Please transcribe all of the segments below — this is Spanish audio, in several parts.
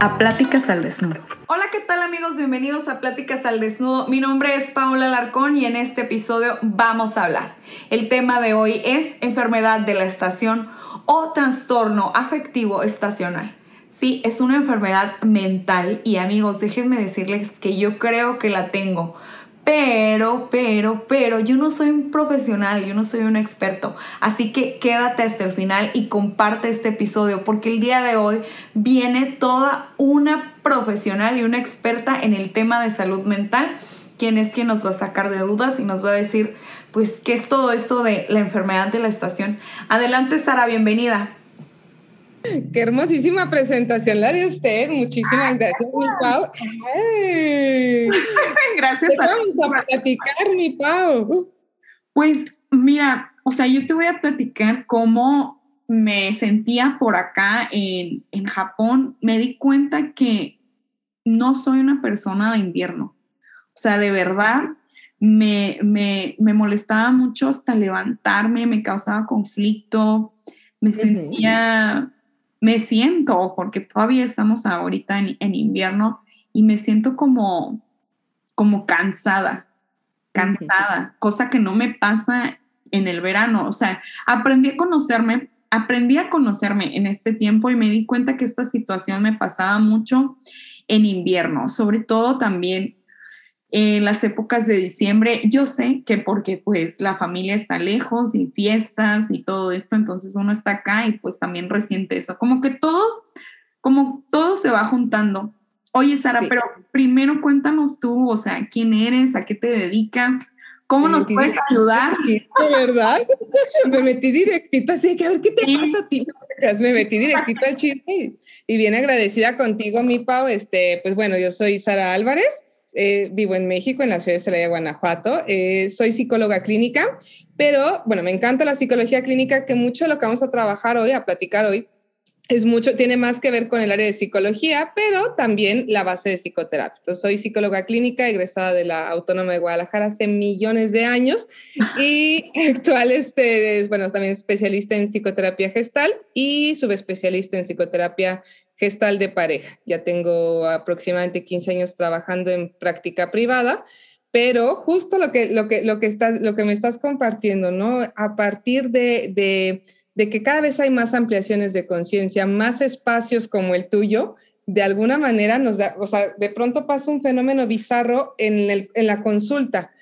a Pláticas al Desnudo. Hola, ¿qué tal amigos? Bienvenidos a Pláticas al Desnudo. Mi nombre es Paula Larcón y en este episodio vamos a hablar. El tema de hoy es enfermedad de la estación o trastorno afectivo estacional. Sí, es una enfermedad mental y amigos, déjenme decirles que yo creo que la tengo. Pero, pero, pero, yo no soy un profesional, yo no soy un experto. Así que quédate hasta el final y comparte este episodio porque el día de hoy viene toda una profesional y una experta en el tema de salud mental, quien es quien nos va a sacar de dudas y nos va a decir, pues, qué es todo esto de la enfermedad de la estación. Adelante, Sara, bienvenida. Qué hermosísima presentación la de usted. Muchísimas gracias, mi Pau. gracias. a vamos a platicar, mi Pau? Pues mira, o sea, yo te voy a platicar cómo me sentía por acá en, en Japón. Me di cuenta que no soy una persona de invierno. O sea, de verdad, me, me, me molestaba mucho hasta levantarme, me causaba conflicto, me sentía me siento, porque todavía estamos ahorita en, invierno, y me siento como, como cansada, cansada, cosa que no me pasa en el verano. O sea, aprendí a conocerme, aprendí a conocerme en este tiempo y me di cuenta que esta situación me pasaba mucho en invierno, sobre todo también en las épocas de diciembre. Yo sé que porque pues la familia está lejos y fiestas y todo esto, entonces uno está acá y pues también resiente eso. Como que todo, como todo se va juntando. Oye, Sara, pero primero cuéntanos tú, o sea, quién eres, a qué te dedicas, cómo nos puedes ayudar. ¿Verdad? me metí directito así que a ver qué te pasa a ti. Me metí directito al chiste y, bien agradecida contigo, mi Pau. Este, pues bueno, yo soy Sara Álvarez eh, vivo en México, en la ciudad de Celaya, Guanajuato. Eh, soy psicóloga clínica, pero bueno, me encanta la psicología clínica, que mucho de lo que vamos a trabajar hoy, a platicar hoy, es mucho, tiene más que ver con el área de psicología, pero también la base de psicoterapia. Entonces, soy psicóloga clínica, egresada de la Autónoma de Guadalajara hace millones de años y actual, este, bueno, también especialista en psicoterapia gestal y subespecialista en psicoterapia gestal de pareja. Ya tengo aproximadamente 15 años trabajando en práctica privada, pero justo lo que, lo que, lo que, estás, lo que me estás compartiendo, ¿no? A partir de, de, que cada vez hay más ampliaciones de conciencia, más espacios como el tuyo, de alguna manera nos da, o sea, de pronto pasa un fenómeno bizarro en, el, en la consulta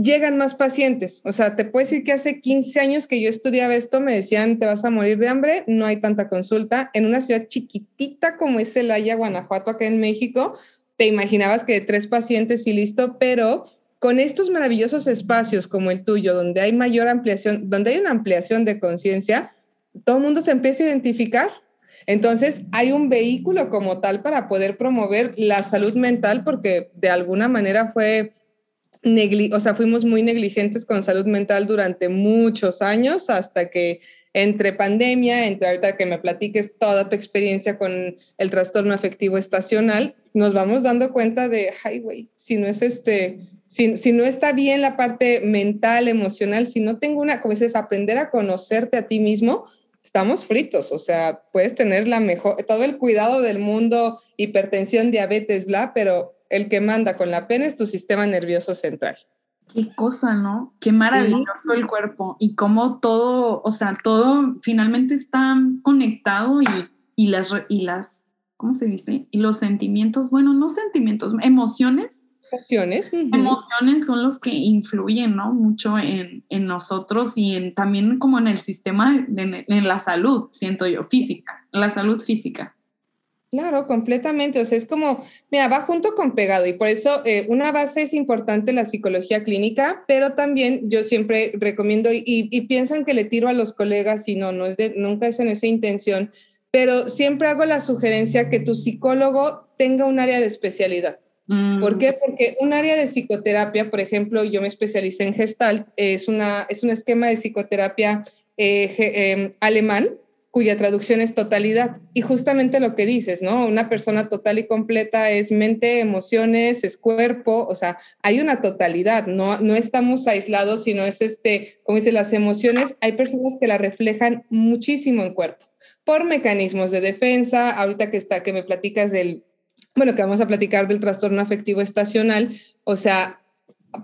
llegan más pacientes. O sea, te puedo decir que hace 15 años que yo estudiaba esto, me decían, te vas a morir de hambre, no hay tanta consulta. En una ciudad chiquitita como es Celaya, Guanajuato, acá en México, te imaginabas que de tres pacientes y listo, pero con estos maravillosos espacios como el tuyo, donde hay mayor ampliación, donde hay una ampliación de conciencia, todo el mundo se empieza a identificar. Entonces, hay un vehículo como tal para poder promover la salud mental, porque de alguna manera fue o sea, fuimos muy negligentes con salud mental durante muchos años hasta que entre pandemia, entre ahorita que me platiques toda tu experiencia con el trastorno afectivo estacional, nos vamos dando cuenta de, ay, güey, si no es este, si, si, no está bien la parte mental, emocional, si no tengo una, como dices, aprender a conocerte a ti mismo, estamos fritos, o sea, puedes tener la mejor, todo el cuidado del mundo, hipertensión, diabetes, bla, pero el que manda con la pena es tu sistema nervioso central. Qué cosa, ¿no? Qué maravilloso el cuerpo y cómo todo, o sea, todo finalmente está conectado y, y, las, y las, ¿cómo se dice? Y los sentimientos, bueno, no sentimientos, emociones. Emociones. Emociones son los que influyen, ¿no? Mucho en, en nosotros y en, también como en el sistema, de, en la salud, siento yo, física, la salud física. Claro, completamente. O sea, es como, mira, va junto con pegado y por eso eh, una base es importante la psicología clínica, pero también yo siempre recomiendo y, piensan que le tiro a los colegas y no, no es de, nunca es en esa intención, pero siempre hago la sugerencia que tu psicólogo tenga un área de especialidad. ¿Por mm. qué? Porque un área de psicoterapia, por ejemplo, yo me especialicé en Gestalt, es, una, es un esquema de psicoterapia eh, em, alemán cuya traducción es totalidad. Y justamente lo que dices, ¿no? Una persona total y completa es mente, emociones, es cuerpo, o sea, hay una totalidad, no, no estamos aislados, sino es este, como dice, las emociones, hay personas que la reflejan muchísimo en cuerpo por mecanismos de defensa, ahorita que está, que me platicas del, bueno, que vamos a platicar del trastorno afectivo estacional, o sea,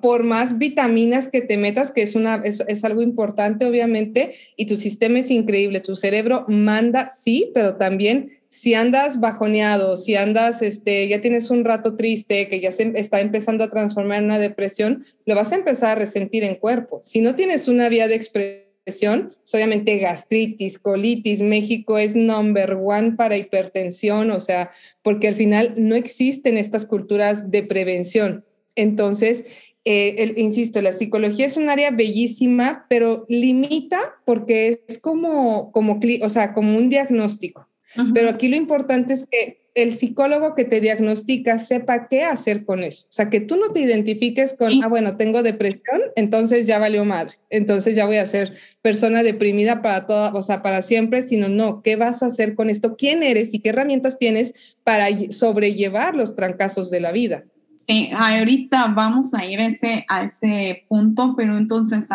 por más vitaminas que te metas, que es, una, es, algo importante, obviamente, y tu sistema es increíble, tu cerebro manda, sí, pero también si andas bajoneado, si andas, este, ya tienes un rato triste, que ya se está empezando a transformar en una depresión, lo vas a empezar a resentir en cuerpo. Si no tienes una vía de expresión, obviamente gastritis, colitis, México es number one para hipertensión, o sea, porque al final no existen estas culturas de prevención. Entonces, eh, insisto, la psicología es un área bellísima, pero limita porque es como, como, o sea, como un diagnóstico. Pero aquí lo importante es que el psicólogo que te diagnostica sepa qué hacer con eso. O sea, que tú no te identifiques con, ah, bueno, tengo depresión, entonces ya valió madre, entonces ya voy a ser persona deprimida para toda, o sea, para siempre, sino no, ¿qué vas a hacer con esto? ¿Quién eres y qué herramientas tienes para sobrellevar los trancazos de la vida? Sí, ahorita vamos a ir a ese, punto, pero entonces,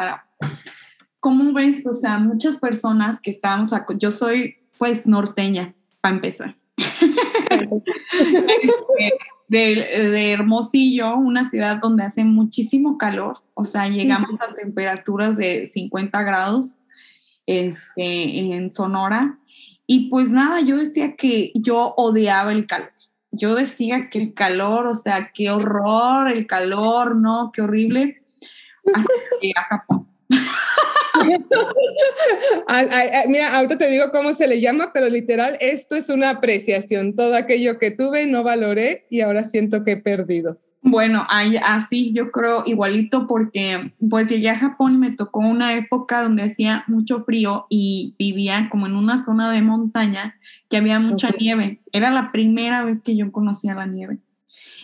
¿cómo ves? O sea, muchas personas que estábamos, yo soy pues norteña, para empezar. de, de, Hermosillo, una ciudad donde hace muchísimo calor, o sea, llegamos a temperaturas de 50 grados este, en Sonora. Y pues nada, yo decía que yo odiaba el calor yo decía que el calor, o sea, qué horror, el calor, ¿no? Qué horrible. Hasta que a Japón. Mira, ahorita te digo cómo se le llama, pero literal, esto es una apreciación. Todo aquello que tuve no valoré y ahora siento que he perdido. Bueno, así yo creo igualito porque pues llegué a Japón y me tocó una época donde hacía mucho frío y vivía como en una zona de montaña que había mucha nieve. Era la primera vez que yo conocía la nieve.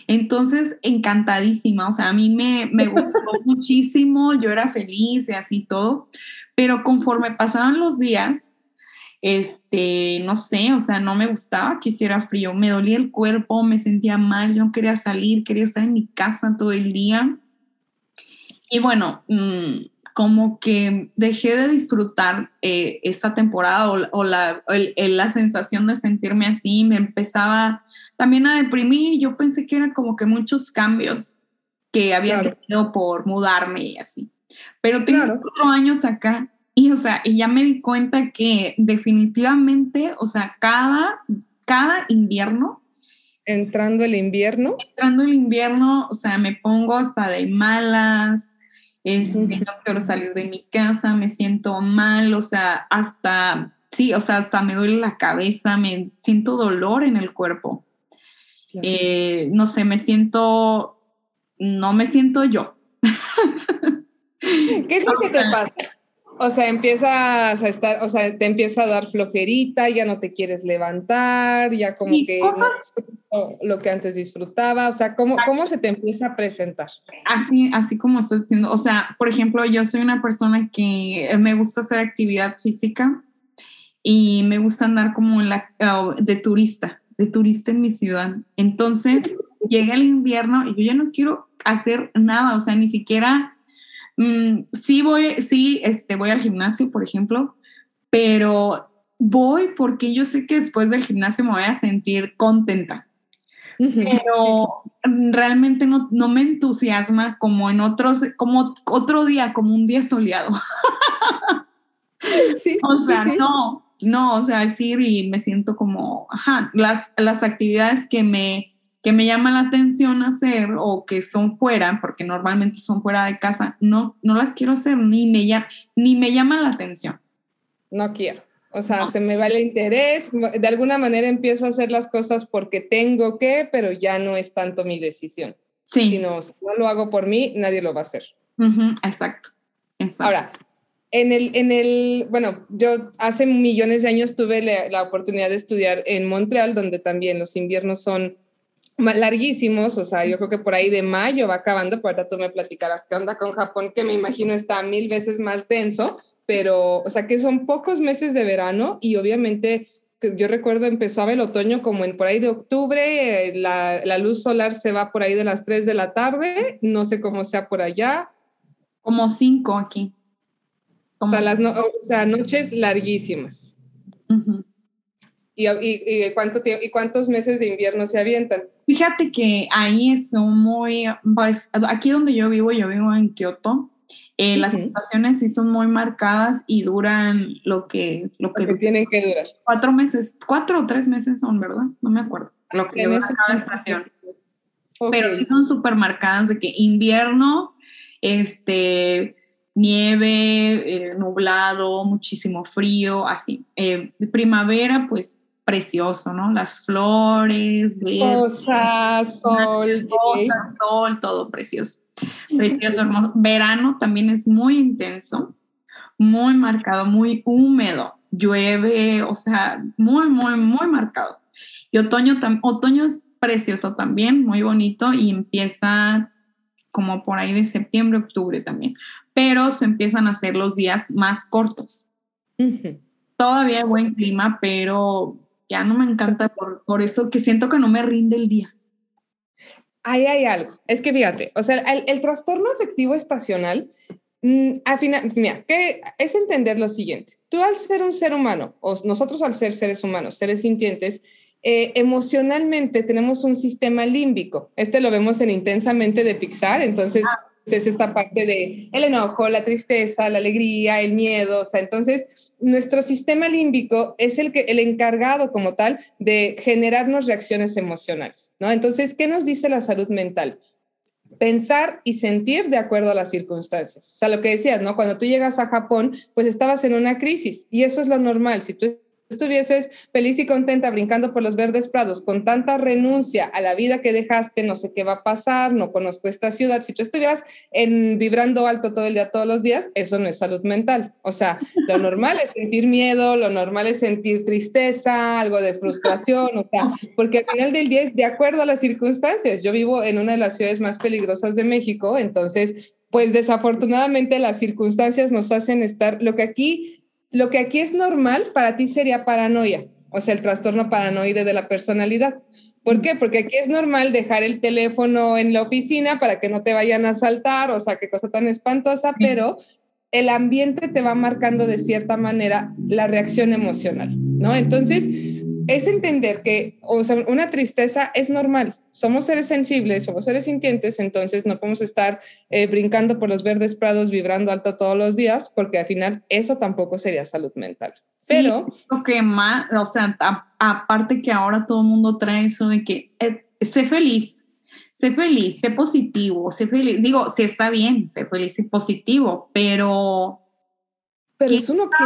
Entonces, encantadísima, o sea, a mí me, me gustó muchísimo, yo era feliz y así todo, pero conforme pasaban los días, este, no sé, o sea, no me gustaba que hiciera frío, me dolía el cuerpo, me sentía mal, yo no quería salir, quería estar en mi casa todo el día. Y bueno, mm, como que dejé de disfrutar eh, esta temporada o, la, la sensación de sentirme así, me empezaba también a deprimir, yo pensé que eran como que muchos cambios que había tenido por mudarme y así. Pero tengo cuatro años acá y, o sea, y ya me di cuenta que definitivamente, o sea, cada, cada invierno. Entrando el invierno. Entrando el invierno, o sea, me pongo hasta de malas, este, no quiero salir de mi casa, me siento mal, o sea, hasta, sí, o sea, hasta me duele la cabeza, me siento dolor en el cuerpo. Eh, no sé, me siento, no me siento yo. ¿Qué es lo que te pasa? O sea, empiezas a estar, o sea, te empieza a dar flojerita, ya no te quieres levantar, ya como que no lo que antes disfrutaba, o sea, ¿cómo, ¿cómo se te empieza a presentar? Así, así como estás diciendo, o sea, por ejemplo, yo soy una persona que me gusta hacer actividad física y me gusta andar como la, oh, de turista, de turista en mi ciudad. Entonces, llega el invierno y yo ya no quiero hacer nada, o sea, ni siquiera Mm, sí voy, sí, este, voy al gimnasio, por ejemplo, pero voy porque yo sé que después del gimnasio me voy a sentir contenta. Pero realmente no, no, me entusiasma como en otros, como otro día, como un día soleado. Sí, o sea, no, no, o sea, sí, y me siento como, ajá, las, las actividades que me, que me llama la atención hacer o que son fuera, porque normalmente son fuera de casa, no, no las quiero hacer, ni me, llama, ni me llama la atención. No quiero. O sea, se me va el interés, de alguna manera empiezo a hacer las cosas porque tengo que, pero ya no es tanto mi decisión. Sí. Si no, no lo hago por mí, nadie lo va a hacer. exacto, exacto. Ahora, en el, en el, bueno, yo hace millones de años tuve la, la oportunidad de estudiar en Montreal, donde también los inviernos son larguísimos, o sea, yo creo que por ahí de mayo va acabando, pero ahorita tú me platicarás qué onda con Japón, que me imagino está mil veces más denso, pero, o sea, que son pocos meses de verano y obviamente yo recuerdo empezaba el otoño como en por ahí de octubre, eh, la, la, luz solar se va por ahí de las 3 de la tarde, no sé cómo sea por allá. Como 5 aquí. o, sea, las o sea, noches larguísimas. ¿Y, y, cuánto ¿Y cuántos meses de invierno se avientan? Fíjate que ahí son muy, pues, aquí donde yo vivo, yo vivo en Kioto, eh, las estaciones sí son muy marcadas y duran lo que, lo que, tienen que durar. Cuatro meses, cuatro o tres meses son, ¿verdad? No me acuerdo. Lo que dura cada estación. Pero sí son súper marcadas de que invierno, este, nieve, eh, nublado, muchísimo frío, así. Eh, primavera, pues precioso, ¿no? Las flores, cosas, sol, cosas, sol, todo precioso. Precioso, hermoso. Verano también es muy intenso, muy marcado, muy húmedo. Llueve, o sea, muy, muy, muy marcado. Y otoño, otoño es precioso también, muy bonito y empieza como por ahí de septiembre, octubre también. Pero se empiezan a hacer los días más cortos. Todavía hay buen clima, pero ya no me encanta por, por eso que siento que no me rinde el día ahí hay algo. Es que fíjate, o sea, el, trastorno afectivo estacional, mm, al final, mira, que es entender lo siguiente. Tú al ser un ser humano, o nosotros al ser seres humanos, seres sintientes, eh, emocionalmente tenemos un sistema límbico. Este lo vemos en Intensamente de Pixar, entonces ah. es esta parte de el enojo, la tristeza, la alegría, el miedo, o sea, entonces nuestro sistema límbico es el, que, el encargado como tal de generarnos reacciones emocionales, ¿no? Entonces, ¿qué nos dice la salud mental? Pensar y sentir de acuerdo a las circunstancias. O sea, lo que decías, ¿no? Cuando tú llegas a Japón, pues estabas en una crisis y eso es lo normal. Si tú estuvieses feliz y contenta brincando por los verdes prados con tanta renuncia a la vida que dejaste, no sé qué va a pasar, no conozco esta ciudad, si tú estuvieras en, vibrando alto todo el día, todos los días, eso no es salud mental. O sea, lo normal es sentir miedo, lo normal es sentir tristeza, algo de frustración, o sea, porque al final del día es de acuerdo a las circunstancias. Yo vivo en una de las ciudades más peligrosas de México, entonces pues desafortunadamente las circunstancias nos hacen estar, lo que aquí lo que aquí es normal para ti sería paranoia, o sea, el trastorno paranoide de la personalidad. ¿Por qué? Porque aquí es normal dejar el teléfono en la oficina para que no te vayan a asaltar, o sea, qué cosa tan espantosa, pero el ambiente te va marcando de cierta manera la reacción emocional, ¿no? Entonces, es entender que o sea, una tristeza es normal. Somos seres sensibles, somos seres sintientes, entonces no podemos estar eh, brincando por los verdes prados, vibrando alto todos los días, porque al final eso tampoco sería salud mental. Pero... Lo que más, o sea, aparte que ahora todo el mundo trae eso de que eh, sé feliz, sé feliz, sé positivo, sé feliz. Digo, sí está bien, sé feliz y positivo, pero pero es uno que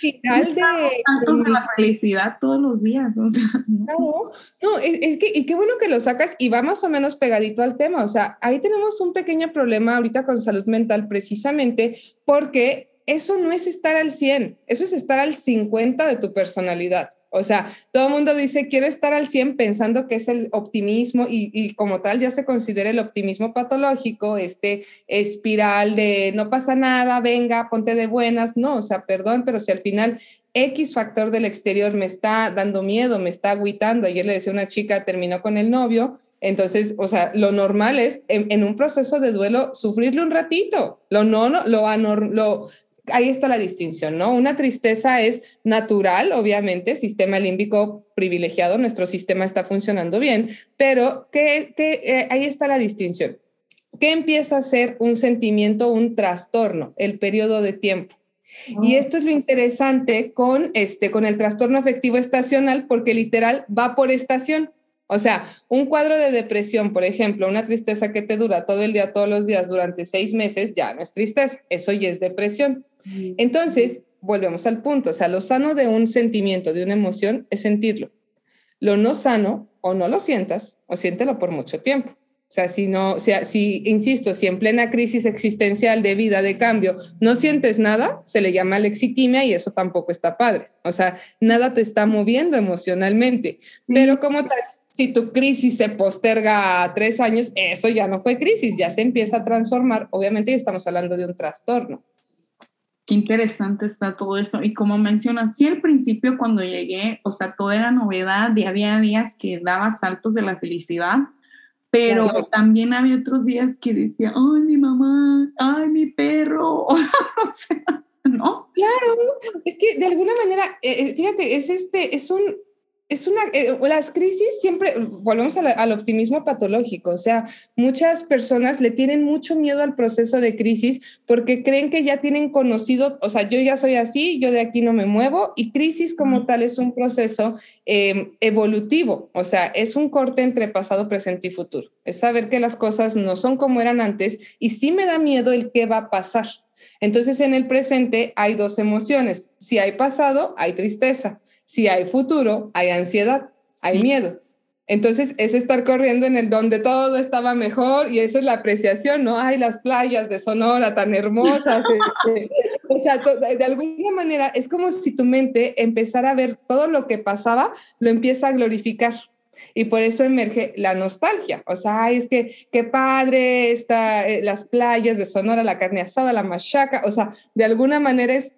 final de, de, la felicidad todos los días. O sea, no, no es, que, y qué bueno que lo sacas y va más o menos pegadito al tema. O sea, ahí tenemos un pequeño problema ahorita con salud mental precisamente porque eso no es estar al 100, eso es estar al 50 de tu personalidad. O sea, todo el mundo dice, quiero estar al 100 pensando que es el optimismo y, como tal ya se considera el optimismo patológico, este espiral de no pasa nada, venga, ponte de buenas. No, o sea, perdón, pero si al final X factor del exterior me está dando miedo, me está agüitando. Ayer le decía una chica, terminó con el novio. Entonces, o sea, lo normal es en, un proceso de duelo sufrirle un ratito. Lo no, no lo, lo, ahí está la distinción, ¿no? Una tristeza es natural, obviamente, sistema límbico privilegiado, nuestro sistema está funcionando bien, pero que, eh, ahí está la distinción. ¿Qué empieza a ser un sentimiento, un trastorno? El periodo de tiempo. Y ah. esto es lo interesante con, este, con el trastorno afectivo estacional, porque literal va por estación. O sea, un cuadro de depresión, por ejemplo, una tristeza que te dura todo el día, todos los días, durante seis meses, ya no es tristeza, eso ya es depresión. Entonces, volvemos al punto, o sea, lo sano de un sentimiento, de una emoción, es sentirlo. Lo no sano, o no lo sientas, o siéntelo por mucho tiempo. O sea, si no, sea, si, insisto, si en plena crisis existencial de vida, de cambio, no sientes nada, se le llama lexitimia y eso tampoco está padre. O sea, nada te está moviendo emocionalmente. Pero como tal, Si tu crisis se posterga a tres años, eso ya no fue crisis, ya se empieza a transformar. Obviamente ya estamos hablando de un trastorno. Qué interesante está todo eso. Y como mencionas, sí, al principio cuando llegué, o sea, todo era novedad y había días que daba saltos de la felicidad, pero también había otros días que decía, ay, mi mamá, ay, mi perro, o sea, ¿no? Claro, es que de alguna manera, eh, eh, fíjate, es este, es un, es una, eh, las crisis siempre, volvemos al optimismo patológico, o sea, muchas personas le tienen mucho miedo al proceso de crisis porque creen que ya tienen conocido, o sea, yo ya soy así, yo de aquí no me muevo y crisis como tal es un proceso em, evolutivo, o sea, es un corte entre pasado, presente y futuro, es saber que las cosas no son como eran antes y sí me da miedo el qué va a pasar. Entonces, en el presente hay dos emociones. Si hay pasado, hay tristeza. Si hay futuro, hay ansiedad, hay miedo. Entonces es estar corriendo en el donde todo estaba mejor y eso es la apreciación, ¿no? Hay las playas de Sonora tan hermosas. Este, o sea, de alguna manera es como si tu mente empezara a ver todo lo que pasaba, lo empieza a glorificar. Y por eso emerge la nostalgia. O sea, es que qué padre está eh, las playas de Sonora, la carne asada, la machaca. O sea, de alguna manera es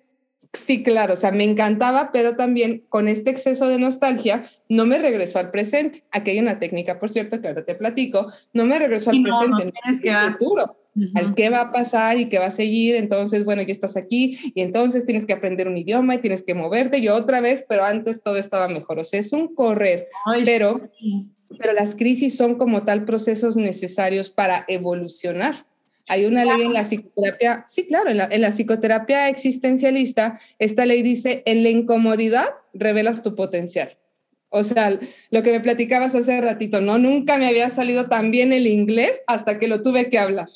Sí, claro, o sea, me encantaba, pero también con este exceso de nostalgia no me regresó al presente. Aquí hay una técnica, por cierto, que ahora te platico, no me regresó al presente, no al futuro, al qué va a pasar y qué va a seguir. Entonces, bueno, ya estás aquí y entonces tienes que aprender un idioma y tienes que moverte y otra vez, pero antes todo estaba mejor. O sea, es un correr, pero, pero las crisis son como tal procesos necesarios para evolucionar. Hay una ley en la psicoterapia, sí, claro, en la, psicoterapia existencialista, esta ley dice, en la incomodidad revelas tu potencial. O sea, lo que me platicabas hace ratito, ¿no? Nunca me había salido tan bien el inglés hasta que lo tuve que hablar.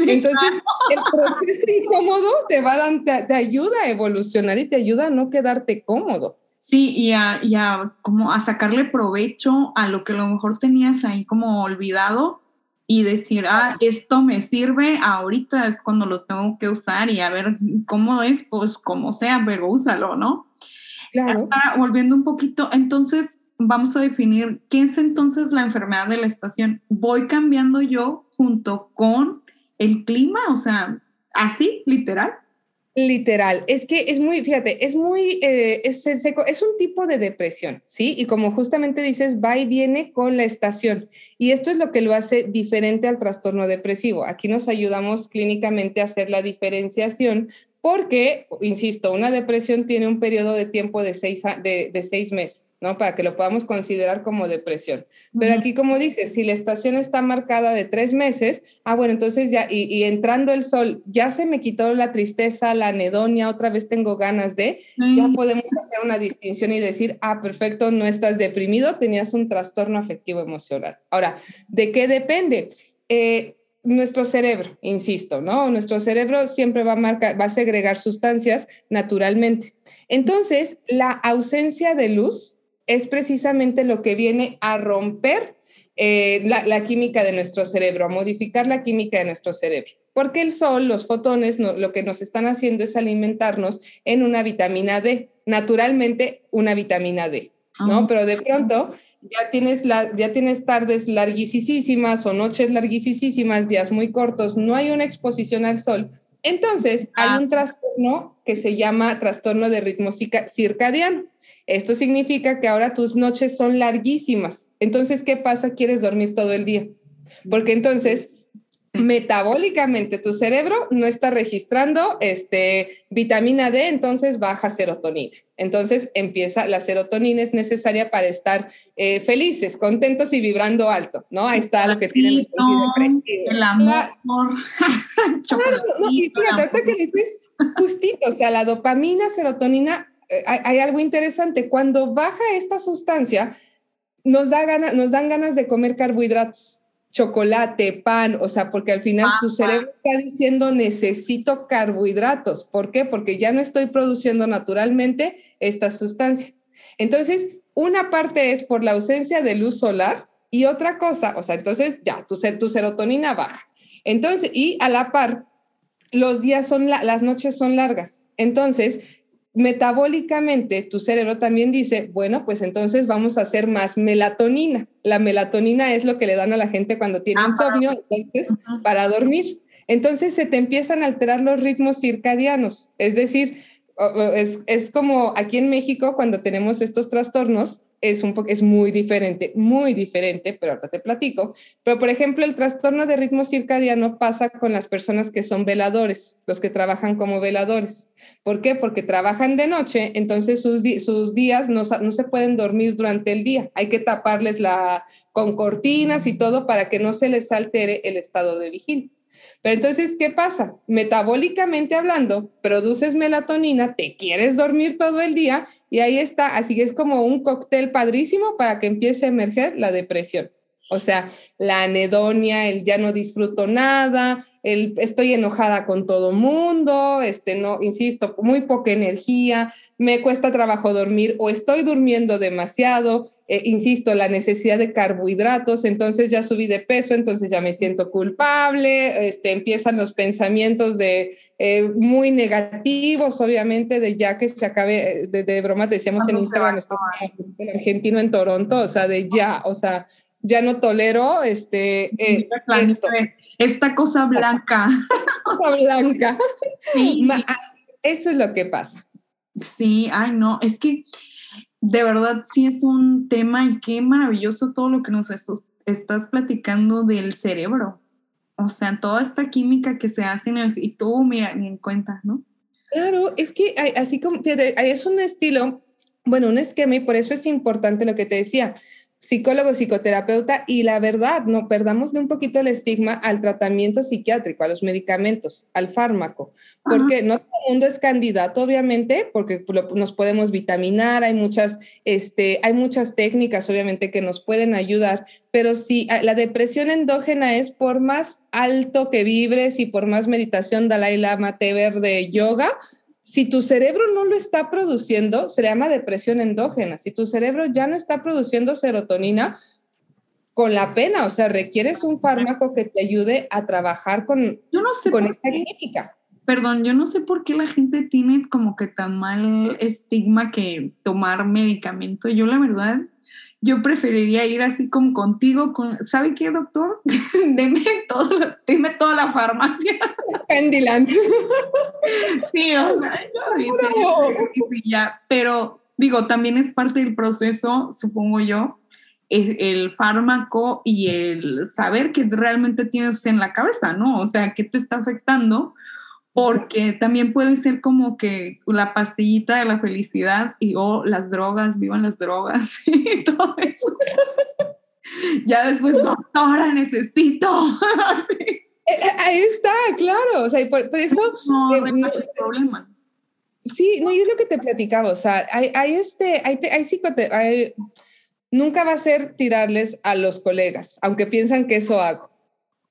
Entonces, el proceso incómodo te va a, te, te, ayuda a evolucionar y te ayuda a no quedarte cómodo. Sí, y a, y a, como a sacarle provecho a lo que a lo mejor tenías ahí como olvidado y decir, ah, esto me sirve, ahorita es cuando lo tengo que usar y a ver cómo es, pues como sea, pero úsalo, ¿no? Claro. volviendo un poquito, entonces vamos a definir qué es entonces la enfermedad de la estación. Voy cambiando yo junto con el clima, o sea, así, literal. Literal, es que es muy, fíjate, es muy, eh, es, seco, es un tipo de depresión, ¿sí? Y como justamente dices, va y viene con la estación. Y esto es lo que lo hace diferente al trastorno depresivo. Aquí nos ayudamos clínicamente a hacer la diferenciación porque, insisto, una depresión tiene un periodo de tiempo de seis, de, de seis meses, ¿no? Para que lo podamos considerar como depresión. Pero aquí, como dices, si la estación está marcada de tres meses, ah, bueno, entonces ya, y, entrando el sol, ya se me quitó la tristeza, la anedonia, otra vez tengo ganas de, ya podemos hacer una distinción y decir, ah, perfecto, no estás deprimido, tenías un trastorno afectivo emocional. Ahora, ¿de qué depende? Eh, nuestro cerebro, insisto, ¿no? Nuestro cerebro siempre va a, marcar, va a segregar sustancias naturalmente. Entonces, la ausencia de luz es precisamente lo que viene a romper eh, la, química de nuestro cerebro, a modificar la química de nuestro cerebro. Porque el sol, los fotones, lo que nos están haciendo es alimentarnos en una vitamina D, naturalmente una vitamina D, ¿no? Pero de pronto ya tienes, la, ya tienes tardes larguísimas o noches larguísimas, días muy cortos, no hay una exposición al sol. Entonces, hay ah. un trastorno que se llama trastorno de ritmo circadiano. Esto significa que ahora tus noches son larguísimas. Entonces, ¿qué pasa? Quieres dormir todo el día. Porque entonces metabólicamente tu cerebro no está registrando este, vitamina D, entonces baja serotonina. Entonces empieza, la serotonina es necesaria para estar eh, felices, contentos y vibrando alto, ¿no? Ahí está lo que tiene nuestro El amor. claro, no, y fíjate, que dices justito, o sea, la dopamina, serotonina, eh, hay, hay, algo interesante. Cuando baja esta sustancia, nos, da gana, nos dan ganas de comer carbohidratos chocolate, pan, o sea, porque al final tu cerebro está diciendo necesito carbohidratos. ¿Por qué? Porque ya no estoy produciendo naturalmente esta sustancia. Entonces, una parte es por la ausencia de luz solar y otra cosa, o sea, entonces ya, tu, tu serotonina baja. Entonces, y a la par, los días son, las noches son largas. Entonces, metabólicamente tu cerebro también dice, bueno, pues entonces vamos a hacer más melatonina. La melatonina es lo que le dan a la gente cuando tiene insomnio, entonces, para dormir. Entonces se te empiezan a alterar los ritmos circadianos. Es decir, es, es como aquí en México cuando tenemos estos trastornos, es, un es muy diferente, muy diferente, pero ahorita te platico. Pero, por ejemplo, el trastorno de ritmo circadiano pasa con las personas que son veladores, los que trabajan como veladores. ¿Por qué? Porque trabajan de noche, entonces sus, sus días no, no se pueden dormir durante el día. Hay que taparles la, con cortinas y todo para que no se les altere el estado de vigilia. Pero entonces, ¿qué pasa? Metabólicamente hablando, produces melatonina, te quieres dormir todo el día y ahí está. Así que es como un cóctel padrísimo para que empiece a emerger la depresión. O sea, la anedonia, el ya no disfruto nada, el estoy enojada con todo mundo, este no, insisto, muy poca energía, me cuesta trabajo dormir o estoy durmiendo demasiado, eh, insisto, la necesidad de carbohidratos, entonces ya subí de peso, entonces ya me siento culpable, este, empiezan los pensamientos de eh, muy negativos, obviamente, de ya que se acabe, de, de broma decíamos en Instagram, estoy argentino en Toronto, o sea, de ya, o sea, ya no tolero este, eh, Esta cosa blanca. Esta cosa blanca. Eso es lo que pasa. Sí, ay no, es que de verdad sí es un tema y qué maravilloso todo lo que nos estás platicando del cerebro. O sea, toda esta química que se hace en el, y tú, mira, ni en cuenta, ¿no? Claro, es que hay, así como, es un estilo, bueno, un esquema y por eso es importante lo que te decía psicólogo, psicoterapeuta y la verdad, no perdamosle un poquito el estigma al tratamiento psiquiátrico, a los medicamentos, al fármaco, porque no todo el mundo es candidato, obviamente, porque nos podemos vitaminar, hay muchas, este, hay muchas técnicas, obviamente, que nos pueden ayudar, pero si ah, la depresión endógena es por más alto que vibres y por más meditación Dalai Lama, té verde, yoga, si tu cerebro no lo está produciendo, se llama depresión endógena. Si tu cerebro ya no está produciendo serotonina, con la pena, o sea, requieres un fármaco que te ayude a trabajar con, yo no sé con esta química. Perdón, yo no sé por qué la gente tiene como que tan mal estigma que tomar medicamento. Yo la verdad yo preferiría ir así como contigo, con, ¿sabe qué, doctor? deme, todo, deme toda la farmacia. Candyland. sí, o sea, yo ya, pero digo, también es parte del proceso, supongo yo, el fármaco y el saber qué realmente tienes en la cabeza, ¿no? O sea, qué te está afectando porque también puede ser como que la pastillita de la felicidad y o las drogas, vivan las drogas y todo eso. ya después, doctora, necesito. Eh, eh, ahí está, claro. O sea, por, eso. No, eh, no es problema. Sí, no, y es lo que te platicaba. O sea, hay, hay este, hay, hay, nunca va a ser tirarles a los colegas, aunque piensan que eso hago.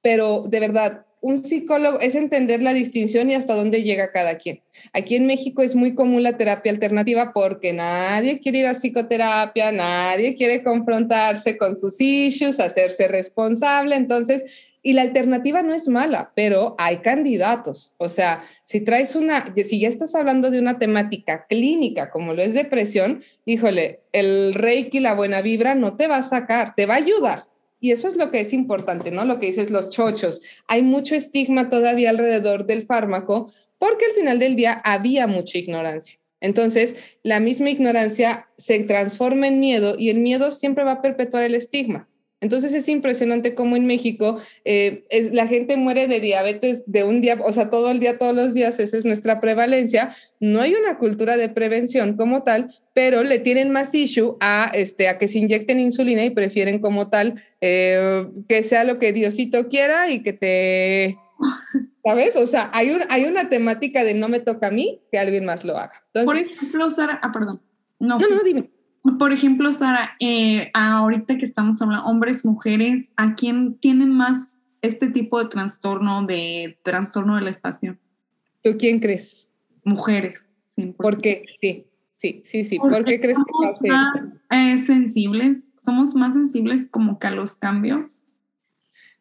Pero de verdad, un psicólogo es entender la distinción y hasta dónde llega cada quien. Aquí en México es muy común la terapia alternativa porque nadie quiere ir a psicoterapia, nadie quiere confrontarse con sus issues, hacerse responsable. Entonces, y la alternativa no es mala, pero hay candidatos. O sea, si traes una, si ya estás hablando de una temática clínica como lo es depresión, híjole, el reiki, la buena vibra no te va a sacar, te va a ayudar, y eso es lo que es importante, ¿no? Lo que dices los chochos. Hay mucho estigma todavía alrededor del fármaco porque al final del día había mucha ignorancia. Entonces, la misma ignorancia se transforma en miedo y el miedo siempre va a perpetuar el estigma. Entonces es impresionante cómo en México eh, es, la gente muere de diabetes de un día, o sea, todo el día, todos los días, esa es nuestra prevalencia. No hay una cultura de prevención como tal, pero le tienen más issue a, este, a que se inyecten insulina y prefieren como tal eh, que sea lo que Diosito quiera y que te... ¿Sabes? O sea, hay, un, hay una temática de no me toca a mí que alguien más lo haga. Entonces, Por ejemplo, Sara, ah, perdón. No, no, no, dime. Por ejemplo, Sara, eh, ahorita que estamos hablando, hombres, mujeres, ¿a quién tienen más este tipo de trastorno, de trastorno de la estación? ¿Tú quién crees? Mujeres, 100%. ¿Por qué? Sí, sí, sí, sí. ¿Por qué crees que pasa? más eh, sensibles? ¿Somos más sensibles como que a los cambios?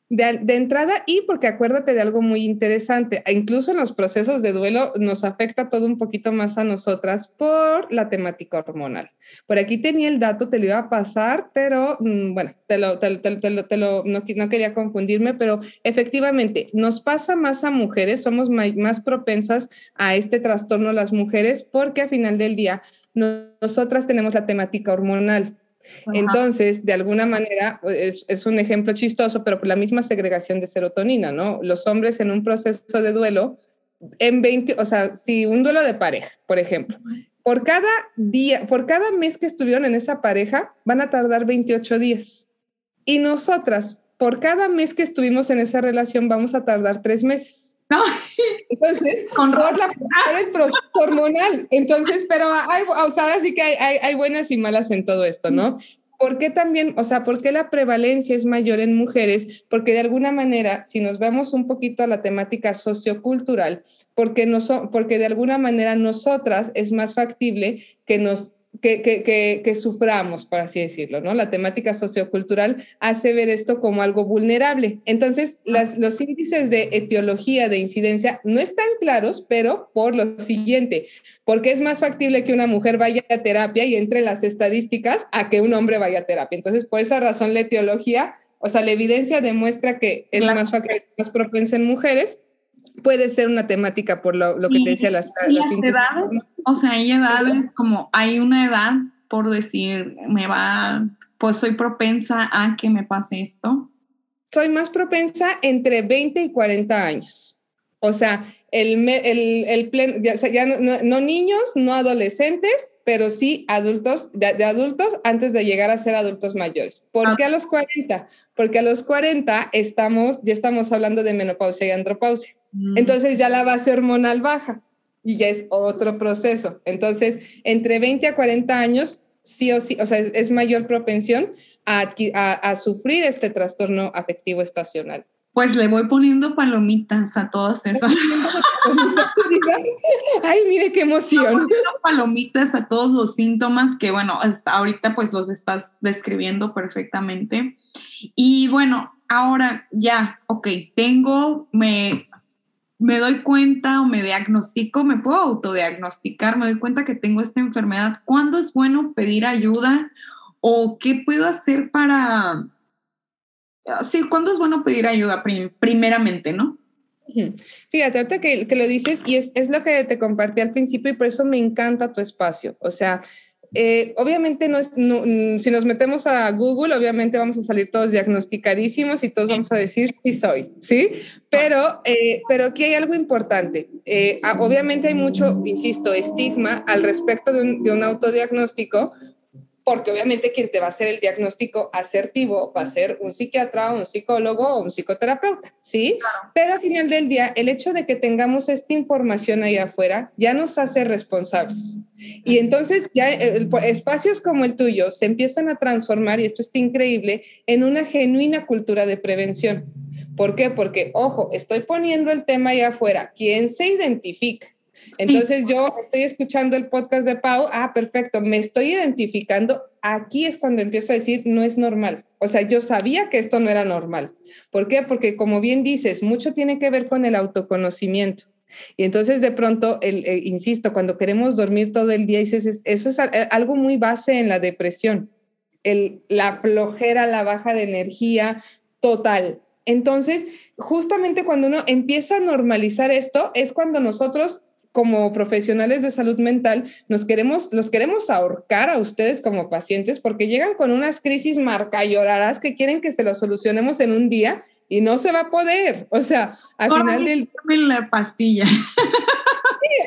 De, entrada y porque acuérdate de algo muy interesante, e incluso en los procesos de duelo nos afecta todo un poquito más a nosotras por la temática hormonal. Por aquí tenía el dato, te lo iba a pasar, pero mm, bueno, te lo, te, te, lo no, no, quería confundirme, pero efectivamente nos pasa más a mujeres, somos más propensas a este trastorno las mujeres porque a final del día nosotras tenemos la temática hormonal. Entonces, de alguna manera, es, es, un ejemplo chistoso, pero por la misma segregación de serotonina, ¿no? Los hombres en un proceso de duelo, en 20, o sea, si un duelo de pareja, por ejemplo, por cada día, por cada mes que estuvieron en esa pareja, van a tardar 28 días. Y nosotras, por cada mes que estuvimos en esa relación, vamos a tardar tres meses. Entonces, Con por, la, el proceso hormonal. Entonces, pero hay, o sea, ahora sí que hay, hay, buenas y malas en todo esto, ¿no? ¿Por qué también, o sea, por qué la prevalencia es mayor en mujeres? Porque de alguna manera, si nos vamos un poquito a la temática sociocultural, porque, no porque de alguna manera nosotras es más factible que nos que, suframos, por así decirlo, ¿no? La temática sociocultural hace ver esto como algo vulnerable. Entonces, los índices de etiología, de incidencia, no están claros, pero por lo siguiente, porque es más factible que una mujer vaya a terapia y entre las estadísticas a que un hombre vaya a terapia. Entonces, por esa razón, la etiología, o sea, la evidencia demuestra que es más factible, más propensa en mujeres, puede ser una temática por lo, que te decía las, las edades, o sea, hay edades como hay una edad por decir, me va, pues soy propensa a que me pase esto. Soy más propensa entre 20 y 40 años. O sea, el, el, el pleno, ya, no, niños, no adolescentes, pero sí adultos, de, adultos antes de llegar a ser adultos mayores. ¿Por ah. qué a los 40? Porque a los 40 estamos, ya estamos hablando de menopausia y andropausia. Mm. Entonces ya la base hormonal baja y ya es otro proceso. Entonces, entre 20 a 40 años, sí o sí, o sea, es, mayor propensión a, a, sufrir este trastorno afectivo estacional. Pues le voy poniendo palomitas a todas esas. Ay, mire qué emoción. Palomitas a todos los síntomas que, bueno, ahorita pues los estás describiendo perfectamente. Y bueno, ahora ya, ok, tengo, me me doy cuenta o me diagnostico, me puedo autodiagnosticar, me doy cuenta que tengo esta enfermedad, ¿cuándo es bueno pedir ayuda o qué puedo hacer para... Sí, ¿cuándo es bueno pedir ayuda primeramente, no? Fíjate, ahorita que, que, lo dices, y es, es, lo que te compartí al principio, y por eso me encanta tu espacio. O sea, eh, obviamente, no es, mm, si nos metemos a Google, obviamente vamos a salir todos diagnosticadísimos y todos vamos a decir sí soy, ¿sí? Pero, eh, pero aquí hay algo importante. Eh, obviamente hay mucho, insisto, estigma al respecto de un, de un autodiagnóstico, porque obviamente quien te va a hacer el diagnóstico asertivo va a ser un psiquiatra, un psicólogo o un psicoterapeuta, ¿sí? Pero al final del día, el hecho de que tengamos esta información ahí afuera ya nos hace responsables. Y entonces ya eh, espacios como el tuyo se empiezan a transformar, y esto está increíble, en una genuina cultura de prevención. ¿Por qué? Porque, ojo, estoy poniendo el tema ahí afuera. ¿Quién se identifica? Entonces yo estoy escuchando el podcast de Pau, ah, perfecto, me estoy identificando. Aquí es cuando empiezo a decir, no es normal. O sea, yo sabía que esto no era normal. ¿Por qué? Porque como bien dices, mucho tiene que ver con el autoconocimiento. Y entonces de pronto, eh, insisto, cuando queremos dormir todo el día, eso es eh, algo muy base en la depresión. La flojera, la baja de energía total. Entonces, justamente cuando uno empieza a normalizar esto, es cuando nosotros como profesionales de salud mental nos queremos, los queremos ahorcar a ustedes como pacientes porque llegan con unas crisis marcayoradas que quieren que se lo solucionemos en un día y no se va a poder. O sea, al final del la pastilla.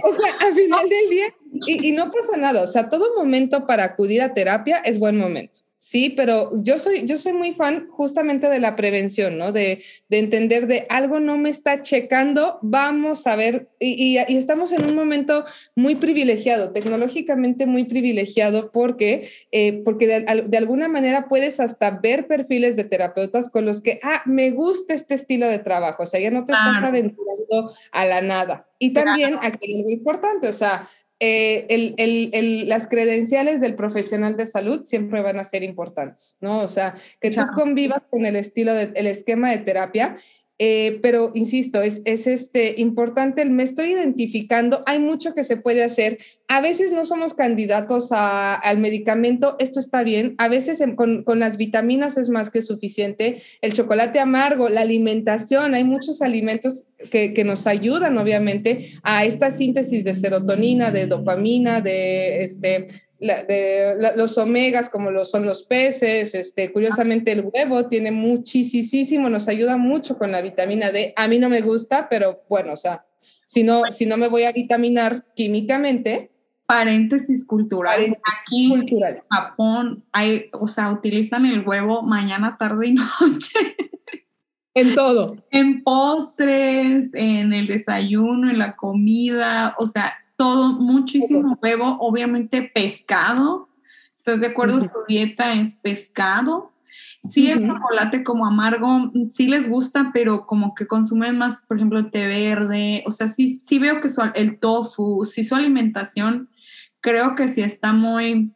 o sea, al final del día y, y no pasa nada. O sea, todo momento para acudir a terapia es buen momento. Sí, pero yo soy, yo soy muy fan justamente de la prevención, ¿no? De, entender de algo no me está checando, vamos a ver, y, estamos en un momento muy privilegiado, tecnológicamente muy privilegiado, porque, eh, porque de, alguna manera puedes hasta ver perfiles de terapeutas con los que, ah, me gusta este estilo de trabajo, o sea, ya no te estás aventurando a la nada. Y también, aquí algo importante, o sea, eh, las credenciales del profesional de salud siempre van a ser importantes, ¿no? O sea, que tú convivas con el estilo, de, el esquema de terapia eh, pero insisto, es, es, este, importante, me estoy identificando, hay mucho que se puede hacer. A veces no somos candidatos al medicamento, esto está bien. A veces con, con, las vitaminas es más que suficiente. El chocolate amargo, la alimentación, hay muchos alimentos que, que nos ayudan, obviamente, a esta síntesis de serotonina, de dopamina, de este, de los omegas como lo son los peces, este, curiosamente el huevo tiene muchísimo, nos ayuda mucho con la vitamina D. A mí no me gusta, pero bueno, o sea, si no, si no me voy a vitaminar químicamente. Paréntesis cultural. Aquí en Japón hay, o sea, utilizan el huevo mañana, tarde y noche. En todo. En postres, en el desayuno, en la comida, o sea, todo, muchísimo huevo, obviamente pescado. ¿Estás de acuerdo? Su dieta es pescado. Sí, el chocolate como amargo, mm, sí les gusta, pero como que consumen más, por ejemplo, té verde. O sea, sí, sí veo que el tofu, sí su alimentación, creo que sí está muy